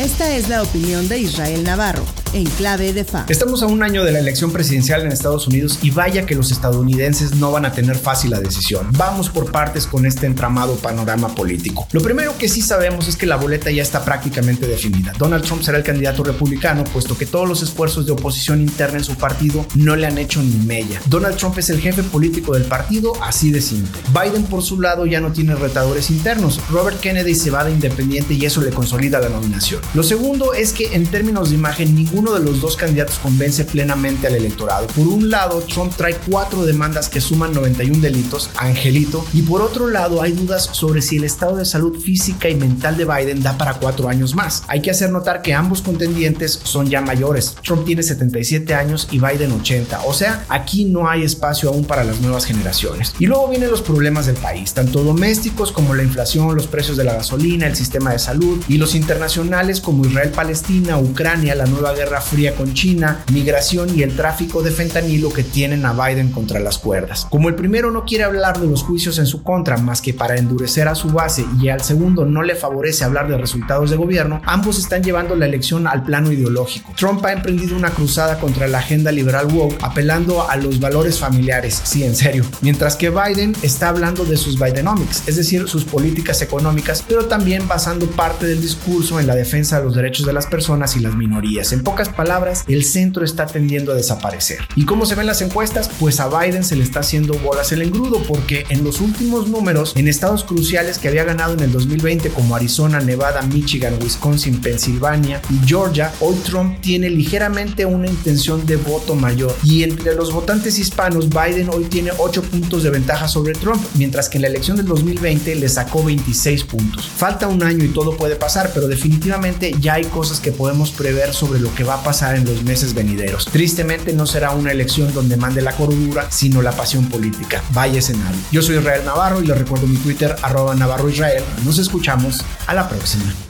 Esta es la opinión de Israel Navarro, en clave de FA. Estamos a un año de la elección presidencial en Estados Unidos y vaya que los estadounidenses no van a tener fácil la decisión. Vamos por partes con este entramado panorama político. Lo primero que sí sabemos es que la boleta ya está prácticamente definida. Donald Trump será el candidato republicano, puesto que todos los esfuerzos de oposición interna en su partido no le han hecho ni mella. Donald Trump es el jefe político del partido, así de simple. Biden, por su lado, ya no tiene retadores internos. Robert Kennedy se va de independiente y eso le consolida la nominación. Lo segundo es que en términos de imagen, ninguno de los dos candidatos convence plenamente al electorado. Por un lado, Trump trae cuatro demandas que suman 91 delitos, Angelito, y por otro lado hay dudas sobre si el estado de salud física y mental de Biden da para cuatro años más. Hay que hacer notar que ambos contendientes son ya mayores. Trump tiene 77 años y Biden 80, o sea, aquí no hay espacio aún para las nuevas generaciones. Y luego vienen los problemas del país, tanto domésticos como la inflación, los precios de la gasolina, el sistema de salud y los internacionales como Israel-Palestina, Ucrania, la nueva guerra fría con China, migración y el tráfico de fentanilo que tienen a Biden contra las cuerdas. Como el primero no quiere hablar de los juicios en su contra más que para endurecer a su base y al segundo no le favorece hablar de resultados de gobierno, ambos están llevando la elección al plano ideológico. Trump ha emprendido una cruzada contra la agenda liberal woke apelando a los valores familiares, sí, en serio, mientras que Biden está hablando de sus Bidenomics, es decir, sus políticas económicas, pero también basando parte del discurso en la defensa de los derechos de las personas y las minorías. En pocas palabras, el centro está tendiendo a desaparecer. ¿Y cómo se ven las encuestas? Pues a Biden se le está haciendo bolas el engrudo porque en los últimos números, en estados cruciales que había ganado en el 2020 como Arizona, Nevada, Michigan, Wisconsin, Pensilvania y Georgia, hoy Trump tiene ligeramente una intención de voto mayor. Y entre los votantes hispanos, Biden hoy tiene 8 puntos de ventaja sobre Trump, mientras que en la elección del 2020 le sacó 26 puntos. Falta un año y todo puede pasar, pero definitivamente ya hay cosas que podemos prever sobre lo que va a pasar en los meses venideros. Tristemente no será una elección donde mande la cordura, sino la pasión política. Vaya escenario. Yo soy Israel Navarro y les recuerdo mi Twitter arroba Navarro Israel. Nos escuchamos a la próxima.